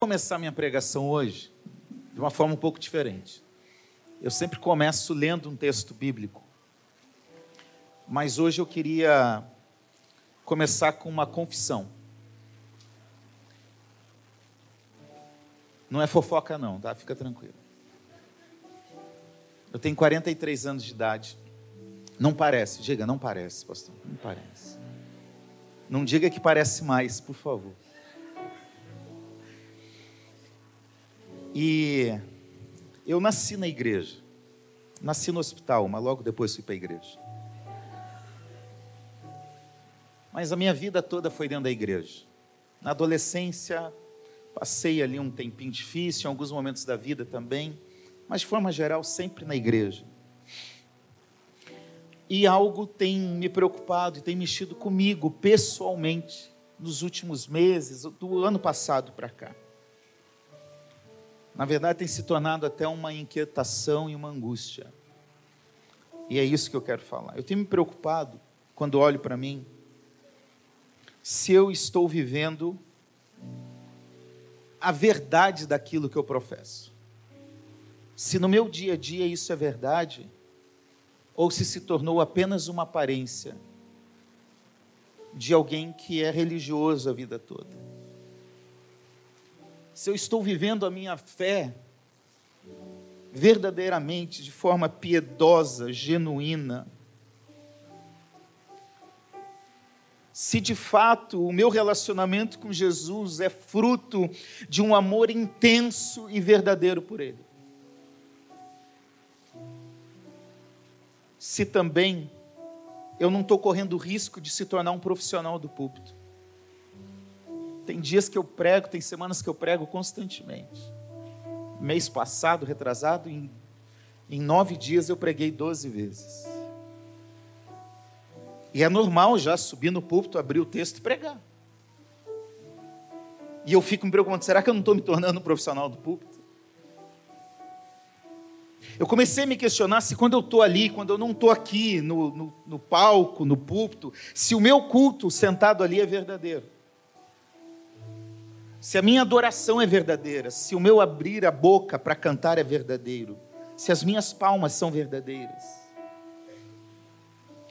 começar minha pregação hoje de uma forma um pouco diferente. Eu sempre começo lendo um texto bíblico, mas hoje eu queria começar com uma confissão. Não é fofoca, não, tá? Fica tranquilo. Eu tenho 43 anos de idade. Não parece, diga, não parece, pastor. Não parece. Não diga que parece mais, por favor. E eu nasci na igreja. Nasci no hospital, mas logo depois fui para a igreja. Mas a minha vida toda foi dentro da igreja. Na adolescência, passei ali um tempinho difícil, em alguns momentos da vida também, mas de forma geral, sempre na igreja. E algo tem me preocupado e tem mexido comigo pessoalmente nos últimos meses, do ano passado para cá na verdade, tem se tornado até uma inquietação e uma angústia. E é isso que eu quero falar. Eu tenho me preocupado, quando olho para mim, se eu estou vivendo a verdade daquilo que eu professo. Se no meu dia a dia isso é verdade, ou se se tornou apenas uma aparência de alguém que é religioso a vida toda se eu estou vivendo a minha fé verdadeiramente, de forma piedosa, genuína. Se de fato o meu relacionamento com Jesus é fruto de um amor intenso e verdadeiro por Ele. Se também eu não estou correndo risco de se tornar um profissional do púlpito. Tem dias que eu prego, tem semanas que eu prego constantemente. Mês passado, retrasado, em, em nove dias eu preguei doze vezes. E é normal já subir no púlpito, abrir o texto e pregar. E eu fico me preocupando: será que eu não estou me tornando um profissional do púlpito? Eu comecei a me questionar se quando eu estou ali, quando eu não estou aqui no, no, no palco, no púlpito, se o meu culto sentado ali é verdadeiro se a minha adoração é verdadeira, se o meu abrir a boca para cantar é verdadeiro, se as minhas palmas são verdadeiras.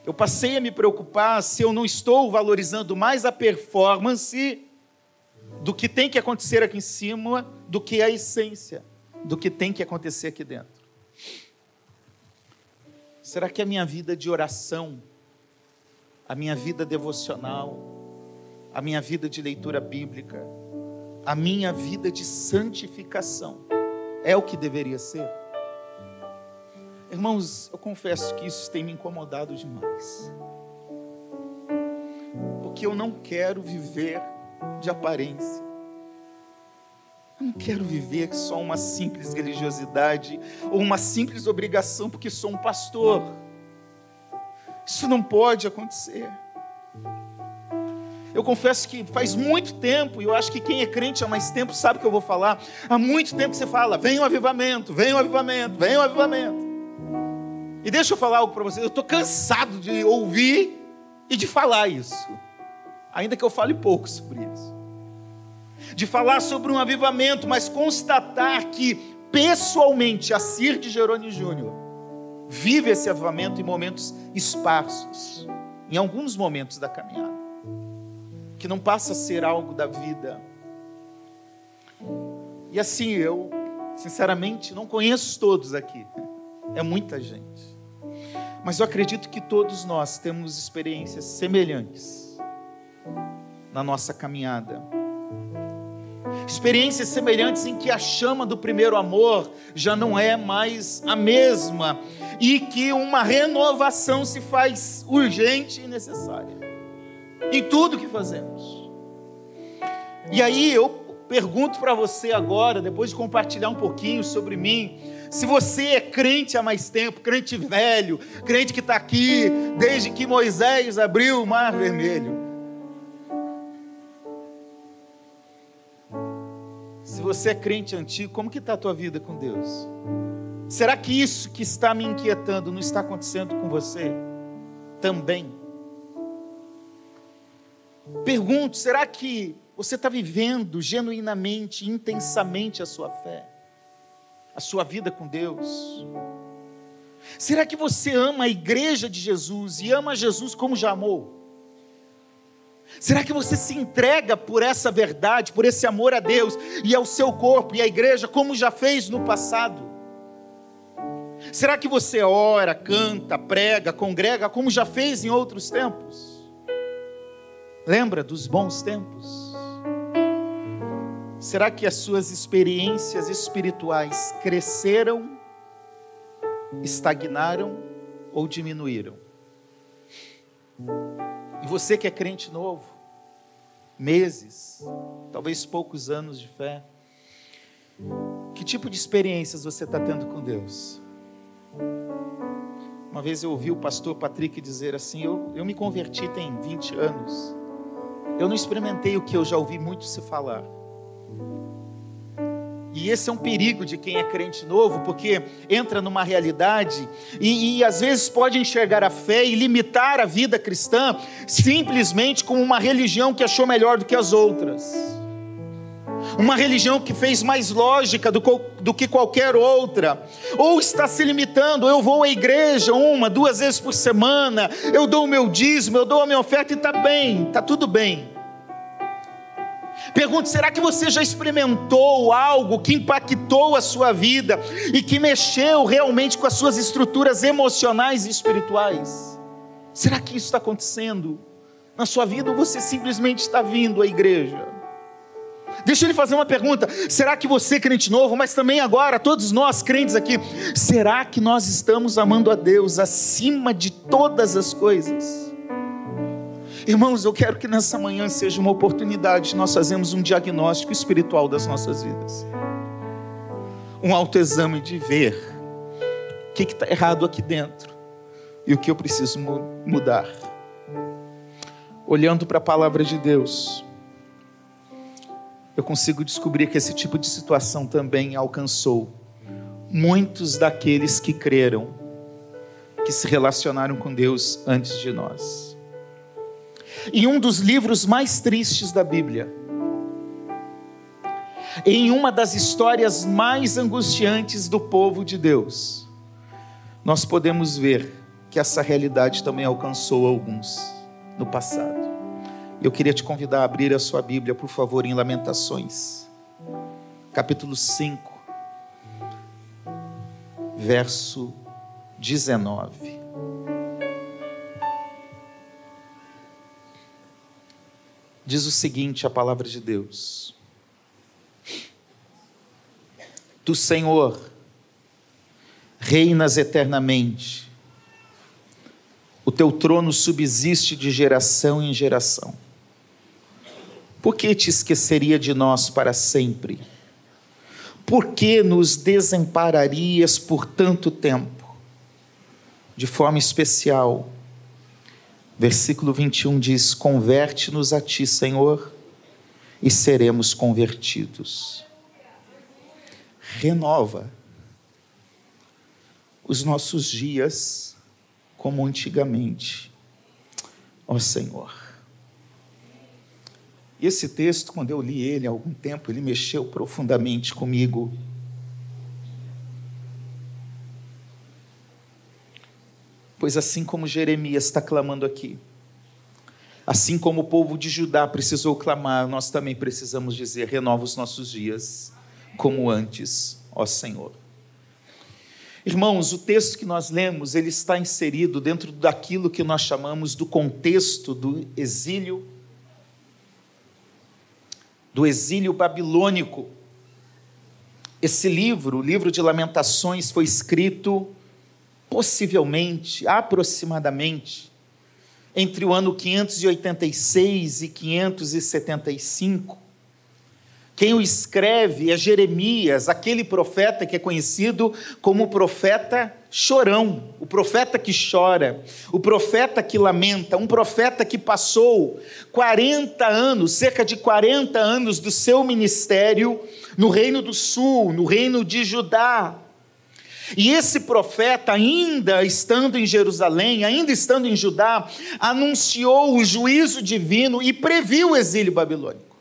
Eu passei a me preocupar se eu não estou valorizando mais a performance do que tem que acontecer aqui em cima, do que a essência do que tem que acontecer aqui dentro. Será que a minha vida de oração, a minha vida devocional, a minha vida de leitura bíblica, a minha vida de santificação é o que deveria ser? Irmãos, eu confesso que isso tem me incomodado demais. Porque eu não quero viver de aparência. Eu não quero viver só uma simples religiosidade ou uma simples obrigação porque sou um pastor. Isso não pode acontecer. Eu confesso que faz muito tempo, e eu acho que quem é crente há mais tempo sabe o que eu vou falar. Há muito tempo que você fala: vem o avivamento, vem o avivamento, vem o avivamento. E deixa eu falar algo para você: eu estou cansado de ouvir e de falar isso, ainda que eu fale pouco sobre isso. De falar sobre um avivamento, mas constatar que pessoalmente a Cir de Jerônimo Júnior vive esse avivamento em momentos esparsos, em alguns momentos da caminhada que não passa a ser algo da vida. E assim, eu, sinceramente, não conheço todos aqui, é muita gente. Mas eu acredito que todos nós temos experiências semelhantes na nossa caminhada. Experiências semelhantes em que a chama do primeiro amor já não é mais a mesma e que uma renovação se faz urgente e necessária em tudo que fazemos. E aí eu pergunto para você agora, depois de compartilhar um pouquinho sobre mim, se você é crente há mais tempo, crente velho, crente que está aqui desde que Moisés abriu o mar vermelho. Se você é crente antigo, como que está a tua vida com Deus? Será que isso que está me inquietando não está acontecendo com você também? Pergunto: será que Você está vivendo genuinamente, intensamente a sua fé, a sua vida com Deus? Será que você ama a igreja de Jesus e ama Jesus como já amou? Será que você se entrega por essa verdade, por esse amor a Deus e ao seu corpo e à igreja, como já fez no passado? Será que você ora, canta, prega, congrega, como já fez em outros tempos? Lembra dos bons tempos? Será que as suas experiências espirituais cresceram, estagnaram ou diminuíram? E você que é crente novo, meses, talvez poucos anos de fé, que tipo de experiências você está tendo com Deus? Uma vez eu ouvi o pastor Patrick dizer assim: eu, eu me converti tem 20 anos, eu não experimentei o que eu já ouvi muito se falar. E esse é um perigo de quem é crente novo, porque entra numa realidade e, e, às vezes pode enxergar a fé e limitar a vida cristã simplesmente como uma religião que achou melhor do que as outras. Uma religião que fez mais lógica do, do que qualquer outra, ou está se limitando. Eu vou à igreja uma, duas vezes por semana, eu dou o meu dízimo, eu dou a minha oferta e está bem, está tudo bem. Pergunto: será que você já experimentou algo que impactou a sua vida e que mexeu realmente com as suas estruturas emocionais e espirituais? Será que isso está acontecendo na sua vida ou você simplesmente está vindo à igreja? Deixa eu lhe fazer uma pergunta: será que você, crente novo, mas também agora, todos nós crentes aqui, será que nós estamos amando a Deus acima de todas as coisas? Irmãos, eu quero que nessa manhã seja uma oportunidade de nós fazermos um diagnóstico espiritual das nossas vidas. Um autoexame de ver o que está errado aqui dentro e o que eu preciso mudar. Olhando para a palavra de Deus, eu consigo descobrir que esse tipo de situação também alcançou muitos daqueles que creram, que se relacionaram com Deus antes de nós em um dos livros mais tristes da Bíblia, em uma das histórias mais angustiantes do povo de Deus, nós podemos ver que essa realidade também alcançou alguns no passado. Eu queria te convidar a abrir a sua Bíblia, por favor, em Lamentações, capítulo 5, verso 19. diz o seguinte: a palavra de Deus. Tu, Senhor, reinas eternamente, o teu trono subsiste de geração em geração. Por que te esqueceria de nós para sempre? Por que nos desampararias por tanto tempo? De forma especial, Versículo 21 diz: Converte-nos a ti, Senhor, e seremos convertidos. Renova os nossos dias como antigamente, ó Senhor. E esse texto, quando eu li ele há algum tempo, ele mexeu profundamente comigo. Pois assim como Jeremias está clamando aqui, assim como o povo de Judá precisou clamar, nós também precisamos dizer: renova os nossos dias como antes, ó Senhor. Irmãos, o texto que nós lemos, ele está inserido dentro daquilo que nós chamamos do contexto do exílio do exílio babilônico. Esse livro, o livro de Lamentações, foi escrito possivelmente, aproximadamente, entre o ano 586 e 575. Quem o escreve é Jeremias, aquele profeta que é conhecido como profeta chorão, o profeta que chora, o profeta que lamenta, um profeta que passou 40 anos, cerca de 40 anos do seu ministério no Reino do Sul, no Reino de Judá e esse profeta, ainda estando em Jerusalém, ainda estando em Judá, anunciou o juízo divino e previu o exílio babilônico.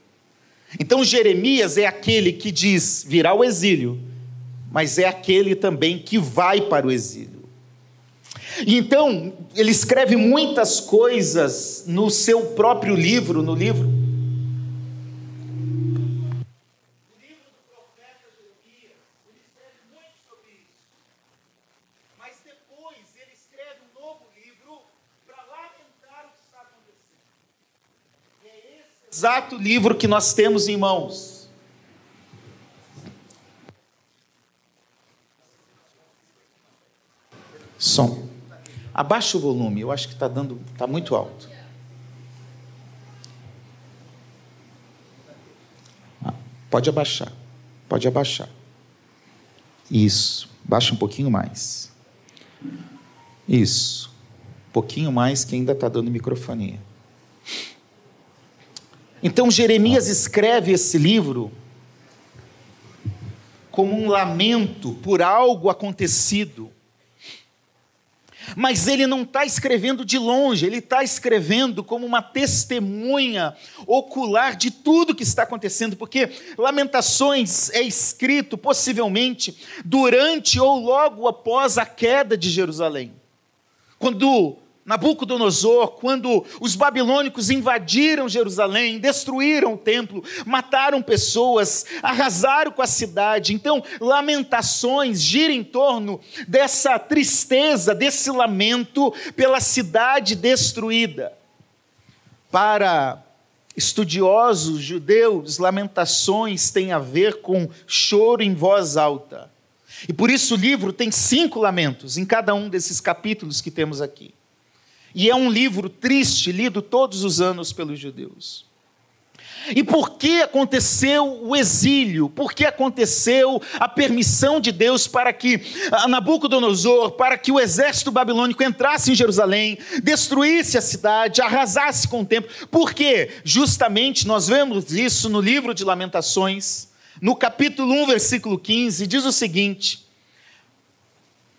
Então Jeremias é aquele que diz virá o exílio, mas é aquele também que vai para o exílio. Então, ele escreve muitas coisas no seu próprio livro, no livro exato livro que nós temos em mãos. Som. Abaixa o volume, eu acho que está dando, está muito alto. Ah, pode abaixar, pode abaixar. Isso, baixa um pouquinho mais. Isso, um pouquinho mais que ainda está dando microfonia. Então Jeremias escreve esse livro como um lamento por algo acontecido. Mas ele não está escrevendo de longe, ele está escrevendo como uma testemunha ocular de tudo que está acontecendo, porque Lamentações é escrito possivelmente durante ou logo após a queda de Jerusalém. Quando Nabucodonosor, quando os babilônicos invadiram Jerusalém, destruíram o templo, mataram pessoas, arrasaram com a cidade. Então, lamentações gira em torno dessa tristeza, desse lamento pela cidade destruída. Para estudiosos judeus, lamentações têm a ver com choro em voz alta. E por isso o livro tem cinco lamentos em cada um desses capítulos que temos aqui. E é um livro triste, lido todos os anos pelos judeus. E por que aconteceu o exílio? Por que aconteceu a permissão de Deus para que Nabucodonosor, para que o exército babilônico entrasse em Jerusalém, destruísse a cidade, arrasasse com o templo? Por quê? Justamente nós vemos isso no livro de Lamentações, no capítulo 1, versículo 15, diz o seguinte: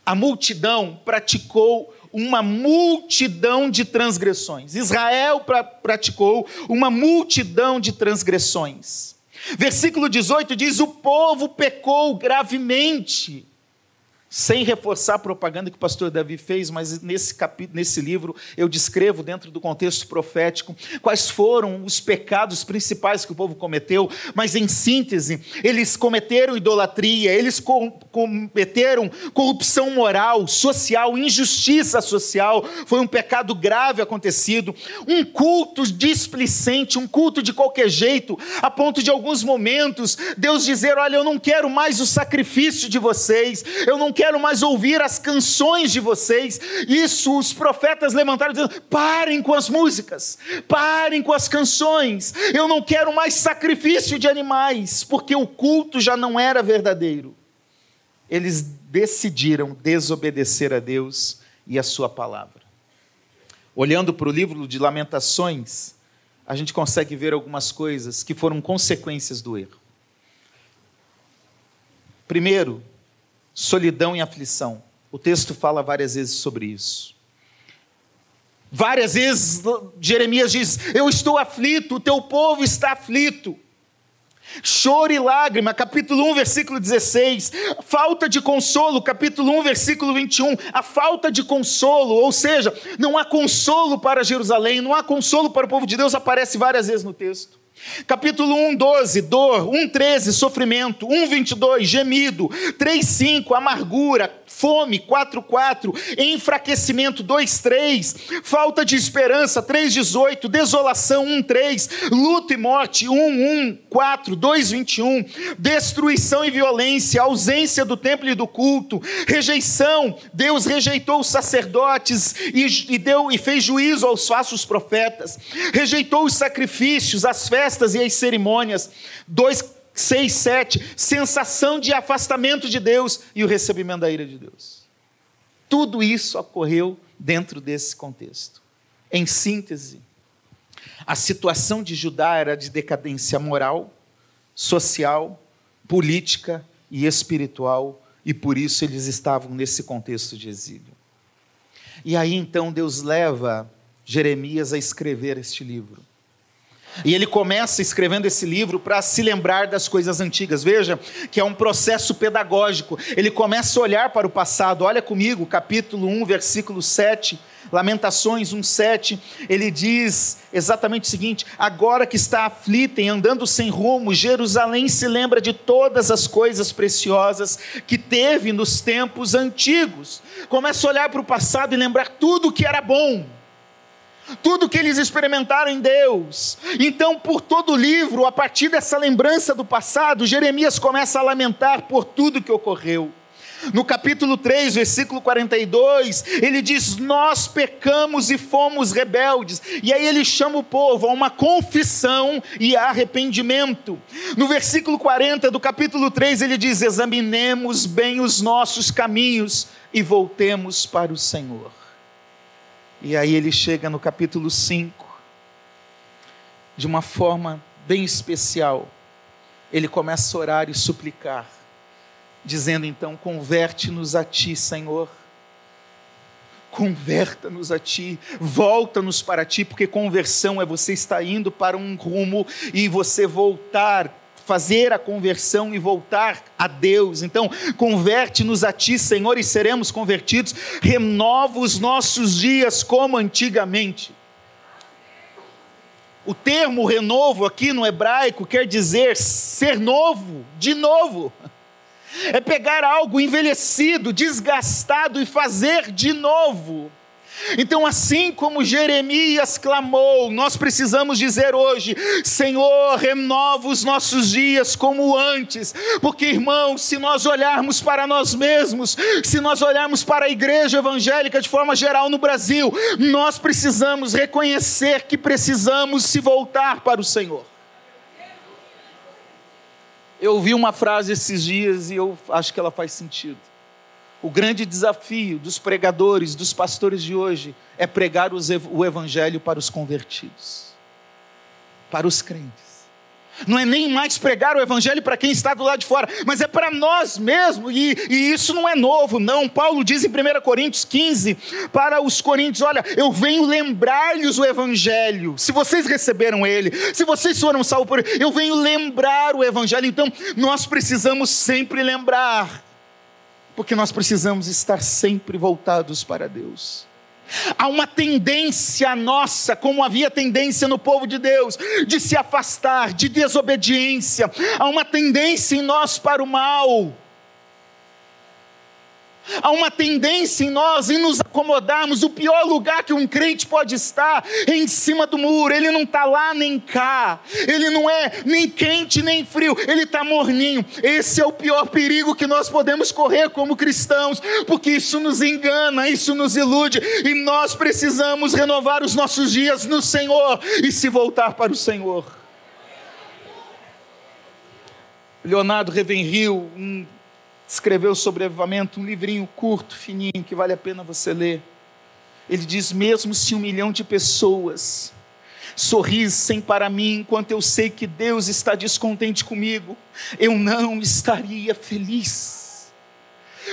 A multidão praticou uma multidão de transgressões. Israel pra, praticou uma multidão de transgressões. Versículo 18 diz: O povo pecou gravemente sem reforçar a propaganda que o pastor Davi fez, mas nesse, capítulo, nesse livro eu descrevo, dentro do contexto profético, quais foram os pecados principais que o povo cometeu, mas em síntese, eles cometeram idolatria, eles cometeram corrupção moral, social, injustiça social, foi um pecado grave acontecido, um culto displicente, um culto de qualquer jeito, a ponto de alguns momentos Deus dizer: Olha, eu não quero mais o sacrifício de vocês, eu não quero mais ouvir as canções de vocês. Isso os profetas levantaram dizendo: parem com as músicas, parem com as canções. Eu não quero mais sacrifício de animais, porque o culto já não era verdadeiro. Eles decidiram desobedecer a Deus e a Sua palavra. Olhando para o livro de Lamentações, a gente consegue ver algumas coisas que foram consequências do erro. Primeiro, solidão e aflição. O texto fala várias vezes sobre isso. Várias vezes Jeremias diz: Eu estou aflito, o teu povo está aflito. Choro e lágrima, capítulo 1, versículo 16. Falta de consolo, capítulo 1, versículo 21. A falta de consolo, ou seja, não há consolo para Jerusalém, não há consolo para o povo de Deus, aparece várias vezes no texto. Capítulo 1, 12, dor. 1, 13, sofrimento. 1, 22, gemido. 3, 5, amargura. Fome. 4, 4, enfraquecimento. 2, 3, falta de esperança. 3, 18, desolação. 1, 3, luto e morte. 1, 1, 4, 2, 21, destruição e violência. Ausência do templo e do culto. Rejeição. Deus rejeitou os sacerdotes e, e, deu, e fez juízo aos falsos profetas. Rejeitou os sacrifícios, as festas festas e as cerimônias. 2, 6, 7, sensação de afastamento de Deus e o recebimento da ira de Deus. Tudo isso ocorreu dentro desse contexto. Em síntese, a situação de Judá era de decadência moral, social, política e espiritual, e por isso eles estavam nesse contexto de exílio. E aí então Deus leva Jeremias a escrever este livro E ele começa escrevendo esse livro para se lembrar das coisas antigas. Veja que é um processo pedagógico. Ele começa a olhar para o passado. Olha comigo, capítulo 1, versículo 7. Lamentações 1,7, ele diz exatamente o seguinte: agora que está aflita e andando sem rumo, Jerusalém se lembra de todas as coisas preciosas que teve nos tempos antigos. Começa a olhar para o passado e lembrar tudo que era bom tudo que eles experimentaram em Deus. Então, por todo o livro, a partir dessa lembrança do passado, Jeremias começa a lamentar por tudo que ocorreu. No capítulo 3, versículo 42, ele diz: Nós pecamos e fomos rebeldes. E aí ele chama o povo a uma confissão e arrependimento. No versículo 40 do capítulo 3, ele diz: Examinemos bem os nossos caminhos e voltemos para o Senhor. E aí ele chega no capítulo 5, de uma forma bem especial. Ele começa a orar e suplicar, dizendo então: Converte-nos a ti, Senhor. Converta-nos a ti, volta-nos para ti, porque conversão é você estar indo para um rumo e você voltar fazer a conversão e voltar a Deus. Então, converte-nos a Ti, Senhor, e seremos convertidos. Renova os nossos dias como antigamente. O termo renovo aqui no hebraico quer dizer ser novo, de novo. É pegar algo envelhecido, desgastado e fazer de novo. Então, assim como Jeremias clamou, nós precisamos dizer hoje: Senhor, renova os nossos dias como antes, porque, irmãos, se nós olharmos para nós mesmos, se nós olharmos para a igreja evangélica de forma geral no Brasil, nós precisamos reconhecer que precisamos se voltar para o Senhor. Eu ouvi uma frase esses dias e eu acho que ela faz sentido. O grande desafio dos pregadores, dos pastores de hoje, é pregar o evangelho para os convertidos, para os crentes. Não é nem mais pregar o evangelho para quem está do lado de fora, mas é para nós mesmos, e, e, isso não é novo, não. Paulo diz em 1 Coríntios 15 para os coríntios: Olha, eu venho lembrar-lhes o evangelho, se vocês receberam ele, se vocês foram salvos por ele, eu venho lembrar o evangelho. Então, nós precisamos sempre lembrar porque nós precisamos estar sempre voltados para Deus. Há uma tendência nossa, como havia tendência no povo de Deus, de se afastar, de desobediência. Há uma tendência em nós para o mal. Há uma tendência em nós em nos acomodarmos. O pior lugar que um crente pode estar é em cima do muro. Ele não está lá nem cá. Ele não é nem quente nem frio. Ele está morninho. Esse é o pior perigo que nós podemos correr como cristãos, porque isso nos engana, isso nos ilude. E nós precisamos renovar os nossos dias no Senhor e se voltar para o Senhor. Leonardo Ravenhill, um escreveu sobre avivamento um livrinho curto, fininho, que vale a pena você ler. Ele diz: mesmo se um milhão de pessoas sorrissem para mim enquanto eu sei que Deus está descontente comigo, eu não estaria feliz.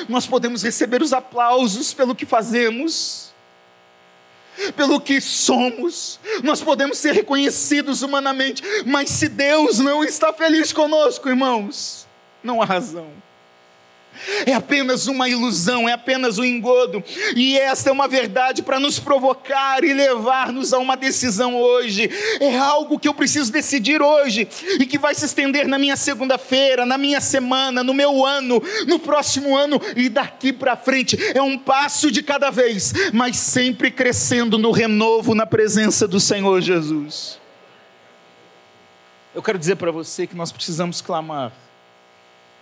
Nós podemos receber os aplausos pelo que fazemos, pelo que somos, nós podemos ser reconhecidos humanamente, mas se Deus não está feliz conosco, irmãos, não há razão é apenas uma ilusão, é apenas um engodo, e esta é uma verdade para nos provocar e levar-nos a uma decisão hoje. É algo que eu preciso decidir hoje e que vai se estender na minha segunda-feira, na minha semana, no meu ano, no próximo ano e daqui para frente. É um passo de cada vez, mas sempre crescendo no renovo na presença do Senhor Jesus. Eu quero dizer para você que nós precisamos clamar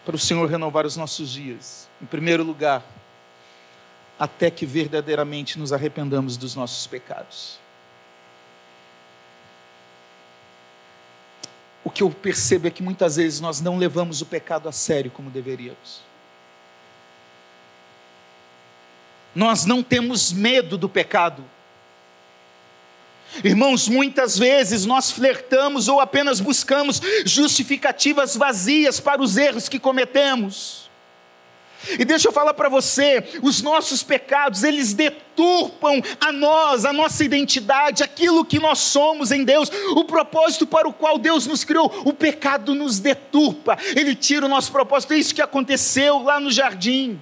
para o Senhor renovar os nossos dias. Em primeiro lugar, até que verdadeiramente nos arrependamos dos nossos pecados. O que eu percebo é que muitas vezes nós não levamos o pecado a sério como deveríamos. Nós não temos medo do pecado. Irmãos, muitas vezes nós flertamos ou apenas buscamos justificativas vazias para os erros que cometemos. E deixa eu falar para você, os nossos pecados, eles deturpam a nós, a nossa identidade, aquilo que nós somos em Deus, o propósito para o qual Deus nos criou. O pecado nos deturpa, ele tira o nosso propósito. É isso que aconteceu lá no jardim.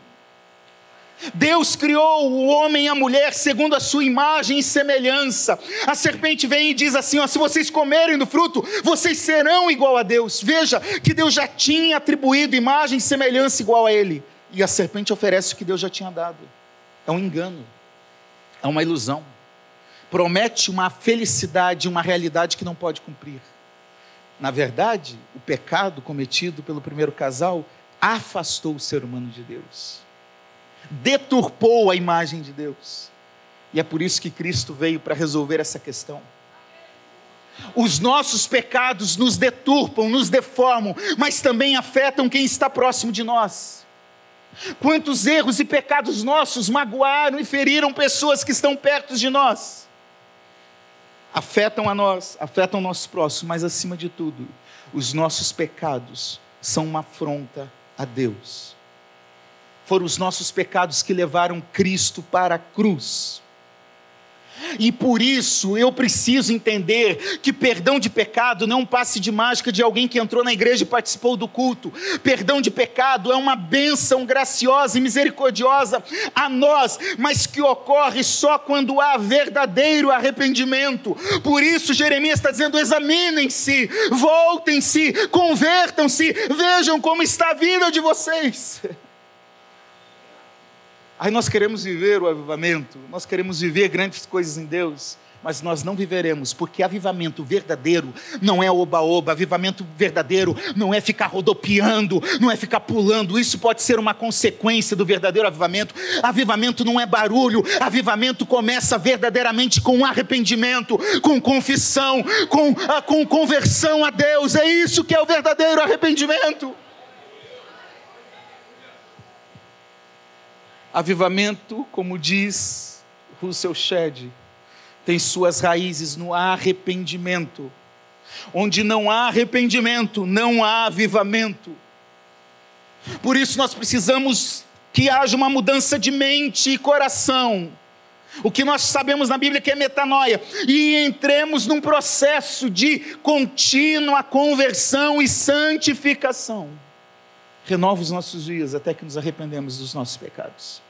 Deus criou o homem e a mulher segundo a sua imagem e semelhança. A serpente vem e diz assim: ó, se vocês comerem do fruto, vocês serão igual a Deus. Veja que Deus já tinha atribuído imagem e semelhança igual a Ele. E a serpente oferece o que Deus já tinha dado. É um engano, é uma ilusão. Promete uma felicidade, uma realidade que não pode cumprir. Na verdade, o pecado cometido pelo primeiro casal afastou o ser humano de Deus, deturpou a imagem de Deus. E é por isso que Cristo veio para resolver essa questão. Os nossos pecados nos deturpam, nos deformam, mas também afetam quem está próximo de nós. Quantos erros e pecados nossos magoaram e feriram pessoas que estão perto de nós? Afetam a nós, afetam o nosso próximo, mas acima de tudo, os nossos pecados são uma afronta a Deus. Foram os nossos pecados que levaram Cristo para a cruz. E por isso eu preciso entender que perdão de pecado não é um passe de mágica de alguém que entrou na igreja e participou do culto. Perdão de pecado é uma bênção graciosa e misericordiosa a nós, mas que ocorre só quando há verdadeiro arrependimento. Por isso Jeremias está dizendo: examinem-se, voltem-se, convertam-se, vejam como está a vida de vocês. Aí nós queremos viver o avivamento, nós queremos viver grandes coisas em Deus, mas nós não viveremos, porque avivamento verdadeiro não é oba-oba, avivamento verdadeiro não é ficar rodopiando, não é ficar pulando, isso pode ser uma consequência do verdadeiro avivamento. Avivamento não é barulho, avivamento começa verdadeiramente com arrependimento, com confissão, com, ah, com conversão a Deus, é isso que é o verdadeiro arrependimento. Avivamento, como diz Russell Shedd, tem suas raízes no arrependimento. Onde não há arrependimento, não há avivamento. Por isso nós precisamos que haja uma mudança de mente e coração. O que nós sabemos na Bíblia que é metanoia. E entremos num processo de contínua conversão e santificação renova os nossos dias até que nos arrependemos dos nossos pecados.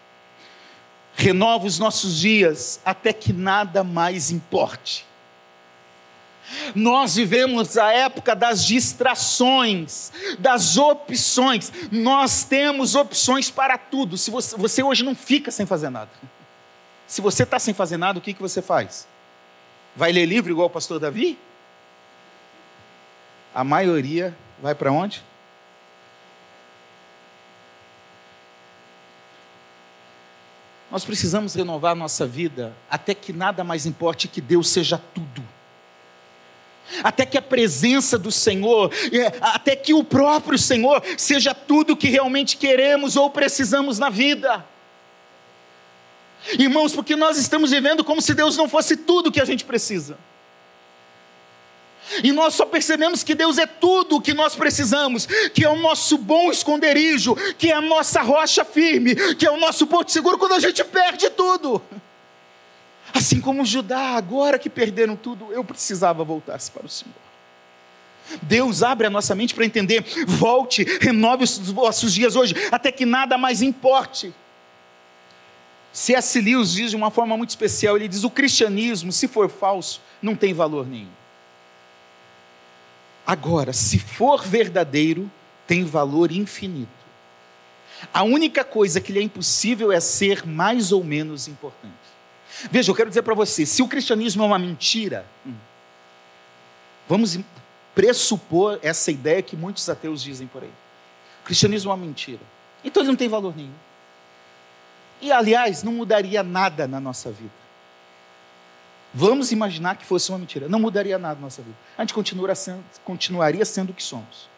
Renova os nossos dias até que nada mais importe. Nós vivemos a época das distrações, das opções. Nós temos opções para tudo. Se você, você hoje não fica sem fazer nada. Se você está sem fazer nada, o que, que você faz? Vai ler livro igual o pastor Davi? A maioria vai para onde? Nós precisamos renovar nossa vida até que nada mais importe que Deus seja tudo. Até que a presença do Senhor, é, até que o próprio Senhor seja tudo que realmente queremos ou precisamos na vida. Irmãos, porque nós estamos vivendo como se Deus não fosse tudo que a gente precisa. E nós só percebemos que Deus é tudo o que nós precisamos, que é o nosso bom esconderijo, que é a nossa rocha firme, que é o nosso porto seguro quando a gente perde tudo. Assim como Judá, agora que perderam tudo, eu precisava voltar-se para o Senhor. Deus abre a nossa mente para entender, volte, renove os vossos dias hoje, até que nada mais importe. C.S. Lewis diz de uma forma muito especial: ele diz, o cristianismo, se for falso, não tem valor nenhum. Agora, se for verdadeiro, tem valor infinito. A única coisa que lhe é impossível é ser mais ou menos importante. Veja, eu quero dizer para você: se o cristianismo é uma mentira, hum, vamos pressupor essa ideia que muitos ateus dizem por aí. O cristianismo é uma mentira. Então ele não tem valor nenhum. E, aliás, não mudaria nada na nossa vida. Vamos imaginar que fosse uma mentira. Não mudaria nada na nossa vida. A gente continuaria sendo, continuaria sendo o que somos.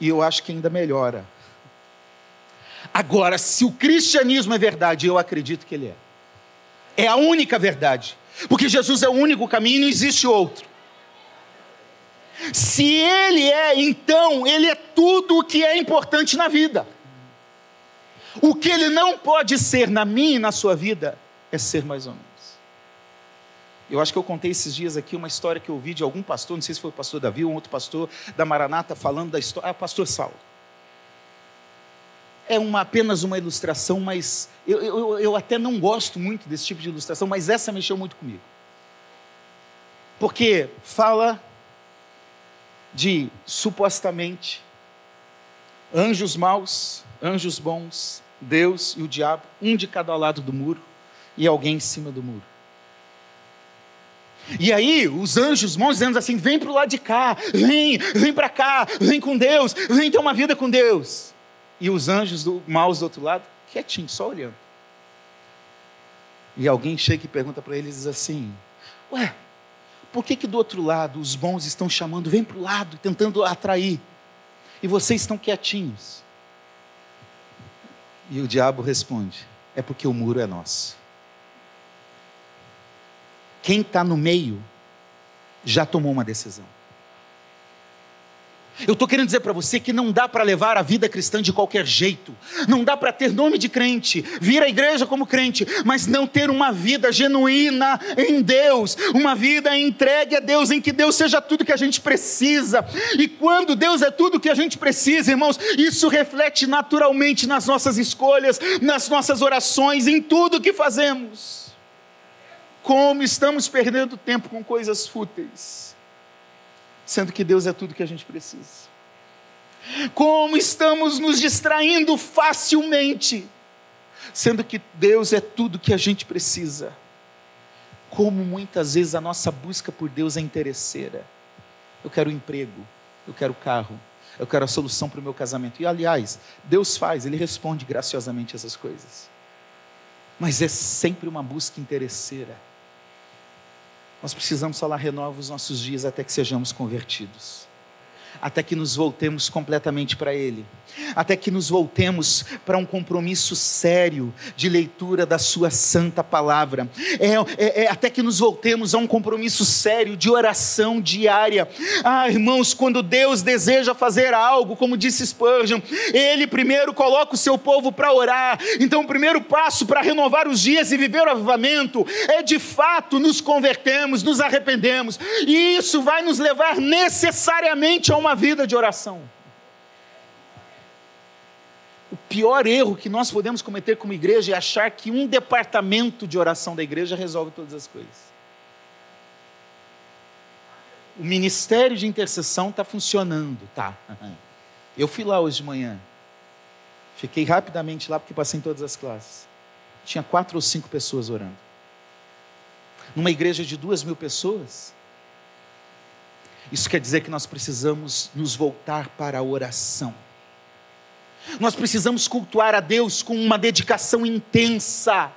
E eu acho que ainda melhora. Agora, se o cristianismo é verdade, eu acredito que ele é. É a única verdade. Porque Jesus é o único caminho, não existe outro. Se ele é, então, ele é tudo o que é importante na vida. O que ele não pode ser na minha e na sua vida é ser mais ou menos. Eu acho que eu contei esses dias aqui uma história que eu ouvi de algum pastor, não sei se foi o pastor Davi ou um outro pastor da Maranata, falando da história. Ah, pastor Saulo. É uma, apenas uma ilustração, mas eu, eu, eu até não gosto muito desse tipo de ilustração, mas essa mexeu muito comigo. Porque fala de supostamente anjos maus, anjos bons, Deus e o diabo, um de cada lado do muro e alguém em cima do muro. E aí, os anjos bons dizendo assim: vem para o lado de cá, vem, vem para cá, vem com Deus, vem ter uma vida com Deus. E os anjos do, maus do outro lado, quietinho, só olhando. E alguém chega e pergunta para eles assim: Ué, por que, que do outro lado os bons estão chamando, vem para o lado, tentando atrair, e vocês estão quietinhos? E o diabo responde: É porque o muro é nosso. Quem está no meio já tomou uma decisão. Eu estou querendo dizer para você que não dá para levar a vida cristã de qualquer jeito, não dá para ter nome de crente, vir à igreja como crente, mas não ter uma vida genuína em Deus, uma vida entregue a Deus, em que Deus seja tudo que a gente precisa. E quando Deus é tudo que a gente precisa, irmãos, isso reflete naturalmente nas nossas escolhas, nas nossas orações, em tudo que fazemos. Como estamos perdendo tempo com coisas fúteis sendo que Deus é tudo que a gente precisa. Como estamos nos distraindo facilmente, sendo que Deus é tudo que a gente precisa. Como muitas vezes a nossa busca por Deus é interesseira. Eu quero um emprego, eu quero carro, eu quero a solução para o meu casamento. E aliás, Deus faz, Ele responde graciosamente essas coisas. Mas é sempre uma busca interesseira. Nós precisamos falar, renova os nossos dias até que sejamos convertidos até que nos voltemos completamente para Ele, até que nos voltemos para um compromisso sério de leitura da Sua santa palavra, é, é, é, até que nos voltemos a um compromisso sério de oração diária. Ah, irmãos, quando Deus deseja fazer algo, como disse Spurgeon, Ele primeiro coloca o seu povo para orar. Então, o primeiro passo para renovar os dias e viver o avivamento é de fato nos convertemos, nos arrependemos, e isso vai nos levar necessariamente a uma vida de oração. O pior erro que nós podemos cometer como igreja é achar que um departamento de oração da igreja resolve todas as coisas. O ministério de intercessão está funcionando, tá? Eu fui lá hoje de manhã. Fiquei rapidamente lá porque passei em todas as classes. Tinha quatro ou cinco pessoas orando. Numa igreja de duas mil pessoas, isso quer dizer que nós precisamos nos voltar para a oração. Nós precisamos cultuar a Deus com uma dedicação intensa.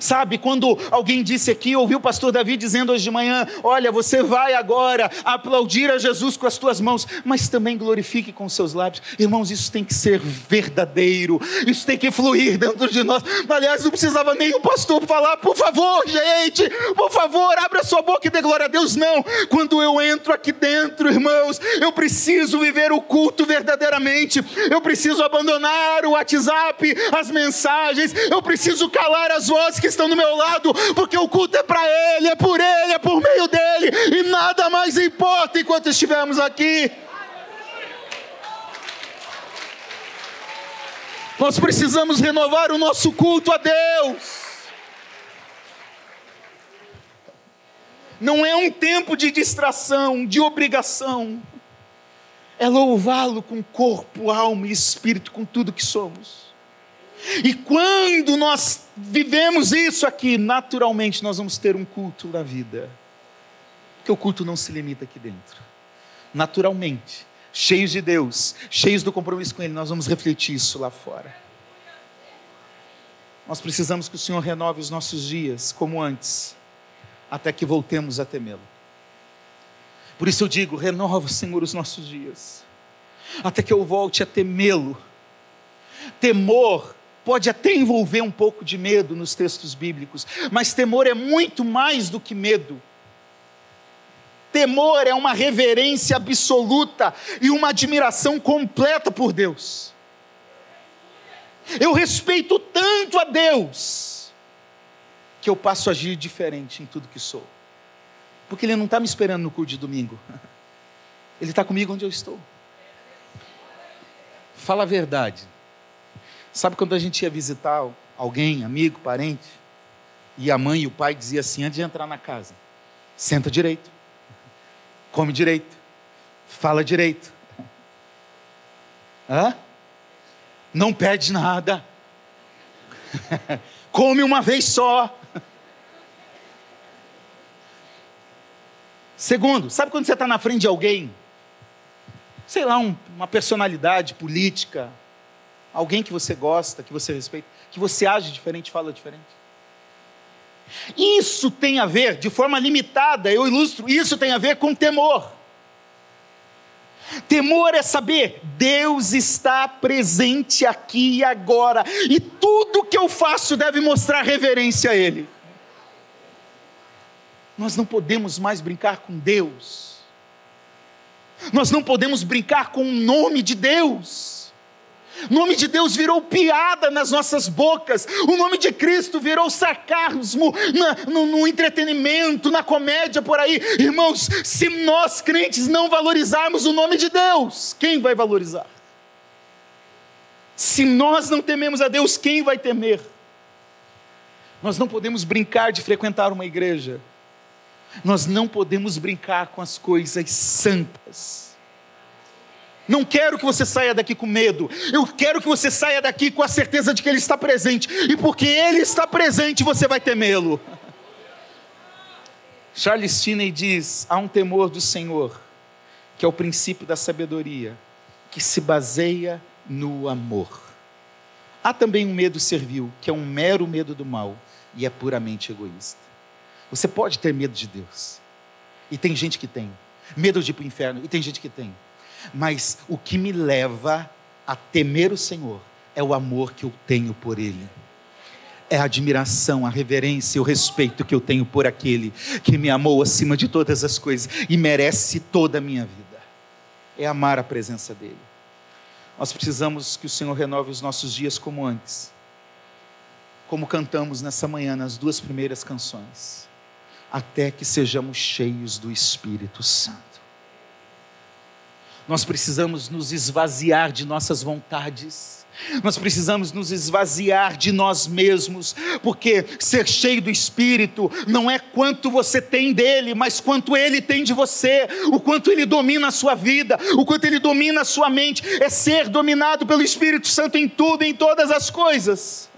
Sabe, quando alguém disse aqui, ouviu o pastor Davi dizendo hoje de manhã: Olha, você vai agora aplaudir a Jesus com as tuas mãos, mas também glorifique com os seus lábios. Irmãos, isso tem que ser verdadeiro, isso tem que fluir dentro de nós. Aliás, não precisava nem o pastor falar: Por favor, gente, por favor, abra sua boca e dê glória a Deus. Não, quando eu entro aqui dentro, irmãos, eu preciso viver o culto verdadeiramente, eu preciso abandonar o WhatsApp, as mensagens, eu preciso calar as vozes que estão do meu lado, porque o culto é para Ele, é por Ele, é por meio dEle, e nada mais importa enquanto estivermos aqui. Nós precisamos renovar o nosso culto a Deus. Não é um tempo de distração, de obrigação. É louvá-lo com corpo, alma e espírito, com tudo que somos. E quando nós vivemos isso aqui, naturalmente nós vamos ter um culto na vida. Porque o culto não se limita aqui dentro. Naturalmente, cheios de Deus, cheios do compromisso com Ele, nós vamos refletir isso lá fora. Nós precisamos que o Senhor renove os nossos dias como antes, até que voltemos a temê-lo. Por isso eu digo: renova, Senhor, os nossos dias, até que eu volte a temê-lo. Temor pode até envolver um pouco de medo nos textos bíblicos, mas temor é muito mais do que medo. Temor é uma reverência absoluta e uma admiração completa por Deus. Eu respeito tanto a Deus que eu passo a agir diferente em tudo que sou. Porque Ele não está me esperando no culto de domingo. Ele está comigo onde eu estou. Fala a verdade. Sabe quando a gente ia visitar alguém, amigo, parente, e a mãe e o pai diziam assim antes de entrar na casa: senta direito, come direito, fala direito. Hã? Não pede nada. come uma vez só. Segundo, sabe quando você está na frente de alguém, sei lá, um, uma personalidade política, alguém que você gosta, que você respeita, que você age diferente, fala diferente? Isso tem a ver, de forma limitada, eu ilustro, isso tem a ver com temor. Temor é saber, Deus está presente aqui e agora, e tudo que eu faço deve mostrar reverência a Ele. Nós não podemos mais brincar com Deus, nós não podemos brincar com o nome de Deus. O nome de Deus virou piada nas nossas bocas. O nome de Cristo virou sarcasmo no, no, entretenimento, na comédia por aí. Irmãos, se nós crentes não valorizarmos o nome de Deus, quem vai valorizar? Se nós não tememos a Deus, quem vai temer? Nós não podemos brincar de frequentar uma igreja. Nós não podemos brincar com as coisas santas. Não quero que você saia daqui com medo. Eu quero que você saia daqui com a certeza de que Ele está presente. E porque Ele está presente, você vai temê-lo. Charles Finney diz: há um temor do Senhor, que é o princípio da sabedoria, que se baseia no amor. Há também um medo servil, que é um mero medo do mal e é puramente egoísta. Você pode ter medo de Deus, e tem gente que tem. Medo de ir para o inferno, e tem gente que tem. Mas o que me leva a temer o Senhor é o amor que eu tenho por Ele. É a admiração, a reverência, o respeito que eu tenho por aquele que me amou acima de todas as coisas e merece toda a minha vida. É amar a presença dEle. Nós precisamos que o Senhor renove os nossos dias como antes, como cantamos nessa manhã nas duas primeiras canções, até que sejamos cheios do Espírito Santo nós precisamos nos esvaziar de nossas vontades. Nós precisamos nos esvaziar de nós mesmos, porque ser cheio do Espírito não é quanto você tem dele, mas quanto ele tem de você, o quanto ele domina a sua vida, o quanto ele domina a sua mente, é ser dominado pelo Espírito Santo em tudo, em todas as coisas.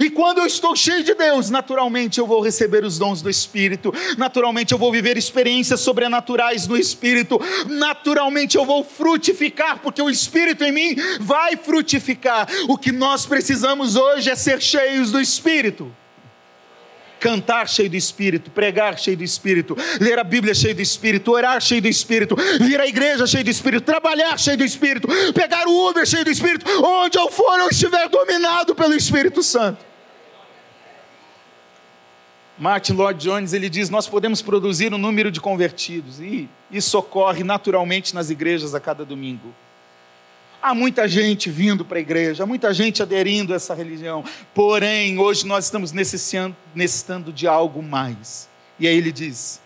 E quando eu estou cheio de Deus, naturalmente eu vou receber os dons do Espírito, naturalmente eu vou viver experiências sobrenaturais no Espírito, naturalmente eu vou frutificar, porque o Espírito em mim vai frutificar. O que nós precisamos hoje é ser cheios do Espírito cantar cheio do Espírito, pregar cheio do Espírito, ler a Bíblia cheio do Espírito, orar cheio do Espírito, vir à igreja cheio do Espírito, trabalhar cheio do Espírito, pegar o Uber cheio do Espírito, onde eu for eu estiver dominado pelo Espírito Santo. Martin Lloyd Jones ele diz: Nós podemos produzir um número de convertidos, e isso ocorre naturalmente nas igrejas a cada domingo. Há muita gente vindo para a igreja, há muita gente aderindo a essa religião. Porém, hoje nós estamos necessitando de algo mais. E aí ele diz: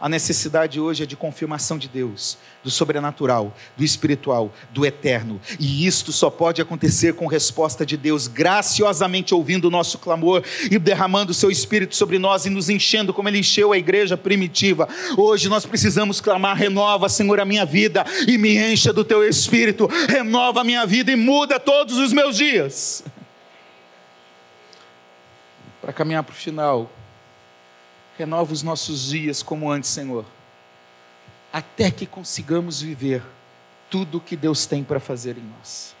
a necessidade hoje é de confirmação de Deus, do sobrenatural, do espiritual, do eterno. E isto só pode acontecer com resposta de Deus, graciosamente ouvindo o nosso clamor e derramando o seu espírito sobre nós e nos enchendo como ele encheu a igreja primitiva. Hoje nós precisamos clamar: renova, Senhor, a minha vida e me encha do teu espírito, renova a minha vida e muda todos os meus dias. Para caminhar para o final, renova os nossos dias como antes, Senhor, até que consigamos viver tudo que Deus tem para fazer em nós.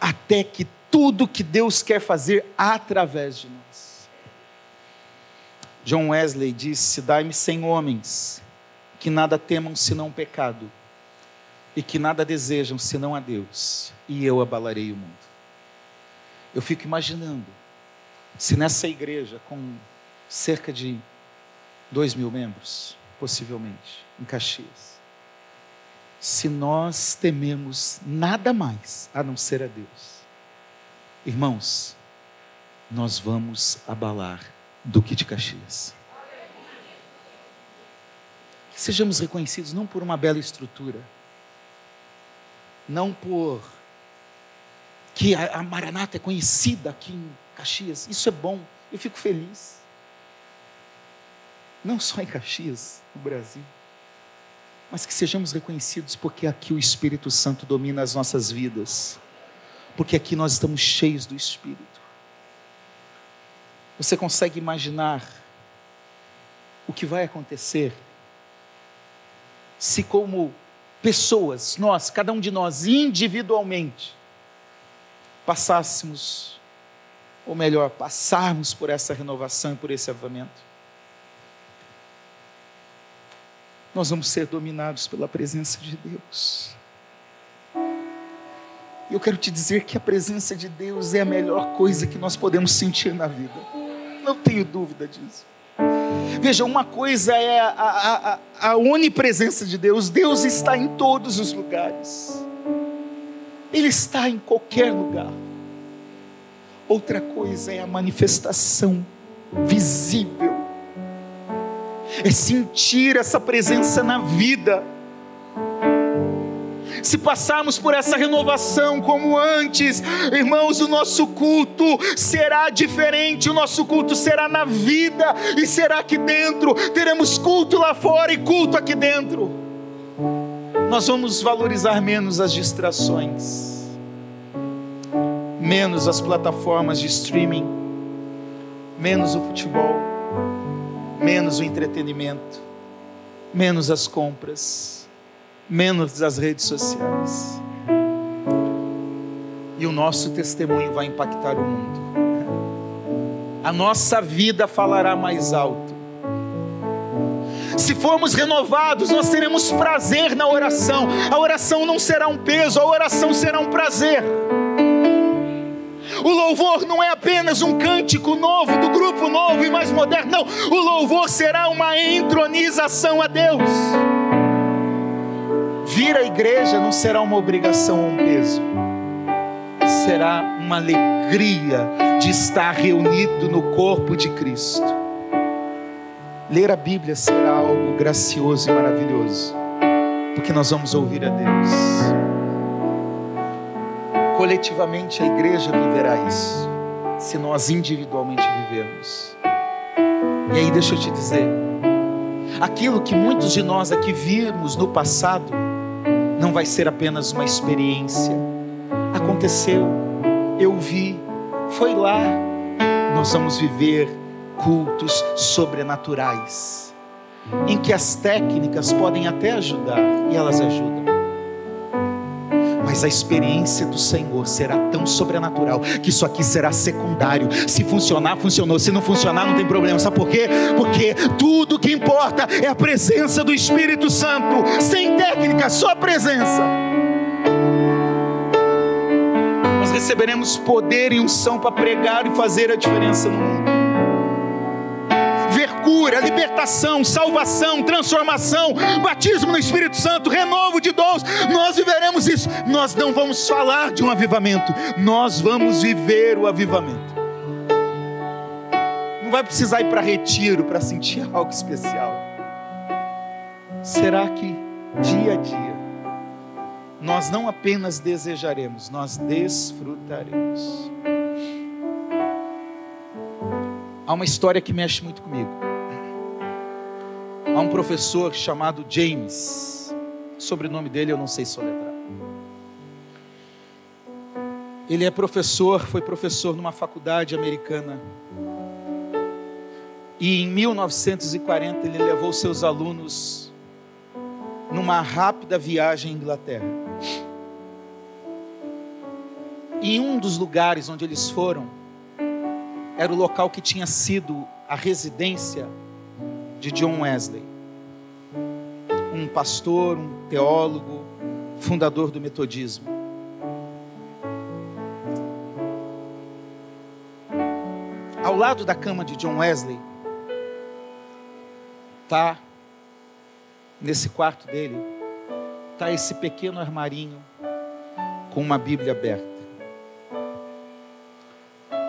Até que tudo que Deus quer fazer através de nós. John Wesley disse: Dai-me cem homens que nada temam senão o pecado e que nada desejam senão a Deus, e eu abalarei o mundo. Eu fico imaginando se nessa igreja, com cerca de 2 mil membros, possivelmente, em Caxias. Se nós tememos nada mais a não ser a Deus, Irmãos, nós vamos abalar Duque de Caxias. Que sejamos reconhecidos não por uma bela estrutura, não por que a, Maranata é conhecida aqui em Caxias. Isso é bom, eu fico feliz. Não só em Caxias, no Brasil, mas que sejamos reconhecidos porque aqui o Espírito Santo domina as nossas vidas, porque aqui nós estamos cheios do Espírito. Você consegue imaginar o que vai acontecer se, como pessoas, nós, cada um de nós, individualmente, passássemos, ou melhor, passarmos por essa renovação e por esse avivamento? Nós vamos ser dominados pela presença de Deus. E eu quero te dizer que a presença de Deus é a melhor coisa que nós podemos sentir na vida. Não tenho dúvida disso. Veja, uma coisa é a, a, a, a onipresença de Deus, Deus está em todos os lugares, Ele está em qualquer lugar. Outra coisa é a manifestação visível, é sentir essa presença na vida se passarmos por essa renovação como antes, irmãos, o nosso culto será diferente, o nosso culto será na vida e será aqui dentro. Teremos culto lá fora e culto aqui dentro. Nós vamos valorizar menos as distrações, menos as plataformas de streaming, menos o futebol, menos o entretenimento, menos as compras menos das redes sociais. E o nosso testemunho vai impactar o mundo. A nossa vida falará mais alto. Se formos renovados, nós teremos prazer na oração. A oração não será um peso, a oração será um prazer. O louvor não é apenas um cântico novo, do grupo novo e mais moderno, não. O louvor será uma entronização a Deus. Vir à igreja não será uma obrigação ou um peso, será uma alegria de estar reunido no corpo de Cristo. Ler a Bíblia será algo gracioso e maravilhoso, porque nós vamos ouvir a Deus. Coletivamente a igreja viverá isso, se nós individualmente vivermos. E aí deixa eu te dizer, aquilo que muitos de nós aqui vimos no passado, não vai ser apenas uma experiência. Aconteceu, eu vi, foi lá. Nós vamos viver cultos sobrenaturais, em que as técnicas podem até ajudar, e elas ajudam mas a experiência do Senhor será tão sobrenatural que isso aqui será secundário. Se funcionar, funcionou. Se não funcionar, não tem problema. Sabe por quê? Porque tudo que importa é a presença do Espírito Santo, sem técnica, só presença. Nós receberemos poder e unção para pregar e fazer a diferença no mundo cura, libertação, salvação, transformação, batismo no Espírito Santo, renovo de dons. Nós viveremos isso. Nós não vamos falar de um avivamento, nós vamos viver o avivamento. Não vai precisar ir para retiro para sentir algo especial. Será que dia a dia nós não apenas desejaremos, nós desfrutaremos. Há uma história que mexe muito comigo Há um professor chamado James, sobrenome dele eu não sei soletrar. Ele é professor, foi professor numa faculdade americana. E em 1940 ele levou seus alunos numa rápida viagem à Inglaterra. E um dos lugares onde eles foram era o local que tinha sido a residência de John Wesley, um pastor, um teólogo, fundador do metodismo. Ao lado da cama de John Wesley, tá nesse quarto dele, tá esse pequeno armarinho com uma Bíblia aberta.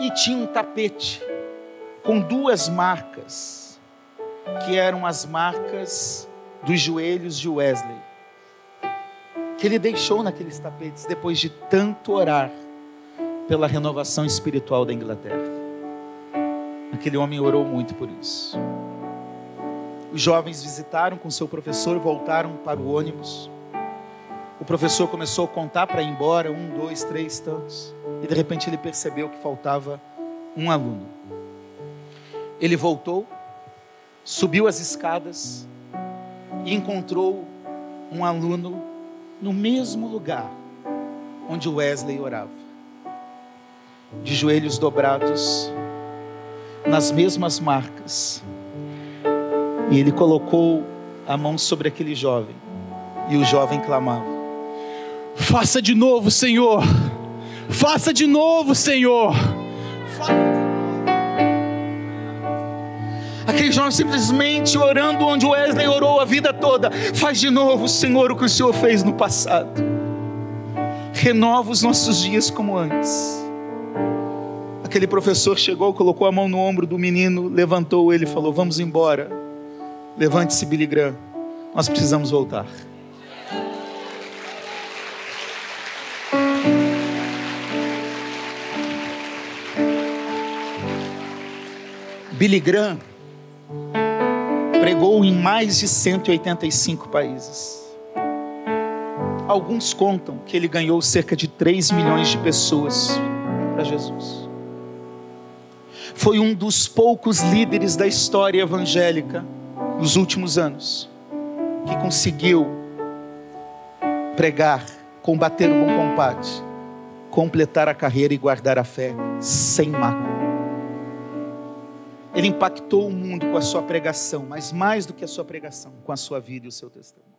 E tinha um tapete com duas marcas, que eram as marcas dos joelhos de Wesley, que ele deixou naqueles tapetes depois de tanto orar pela renovação espiritual da Inglaterra. Aquele homem orou muito por isso. Os jovens visitaram com seu professor, voltaram para o ônibus. O professor começou a contar para ir embora, um, dois, três, tantos. E de repente ele percebeu que faltava um aluno. Ele voltou, subiu as escadas e encontrou um aluno no mesmo lugar onde Wesley orava, de joelhos dobrados, nas mesmas marcas. E ele colocou a mão sobre aquele jovem, e o jovem clamava: Faça de novo, Senhor. Faça de novo, Senhor. Faça Jovem simplesmente orando onde Wesley orou a vida toda. Faz de novo, Senhor, o que o Senhor fez no passado. Renova os nossos dias como antes. Aquele professor chegou, colocou a mão no ombro do menino, levantou ele e falou: Vamos embora. Levante-se, Billy Graham. Nós precisamos voltar. Billy Graham pregou em mais de 185 países. Alguns contam que ele ganhou cerca de 3 milhões de pessoas para Jesus. Foi um dos poucos líderes da história evangélica nos últimos anos que conseguiu pregar, combater o bom combate, completar a carreira e guardar a fé sem mácula. Ele impactou o mundo com a sua pregação, mas mais do que a sua pregação, com a sua vida e o seu testemunho.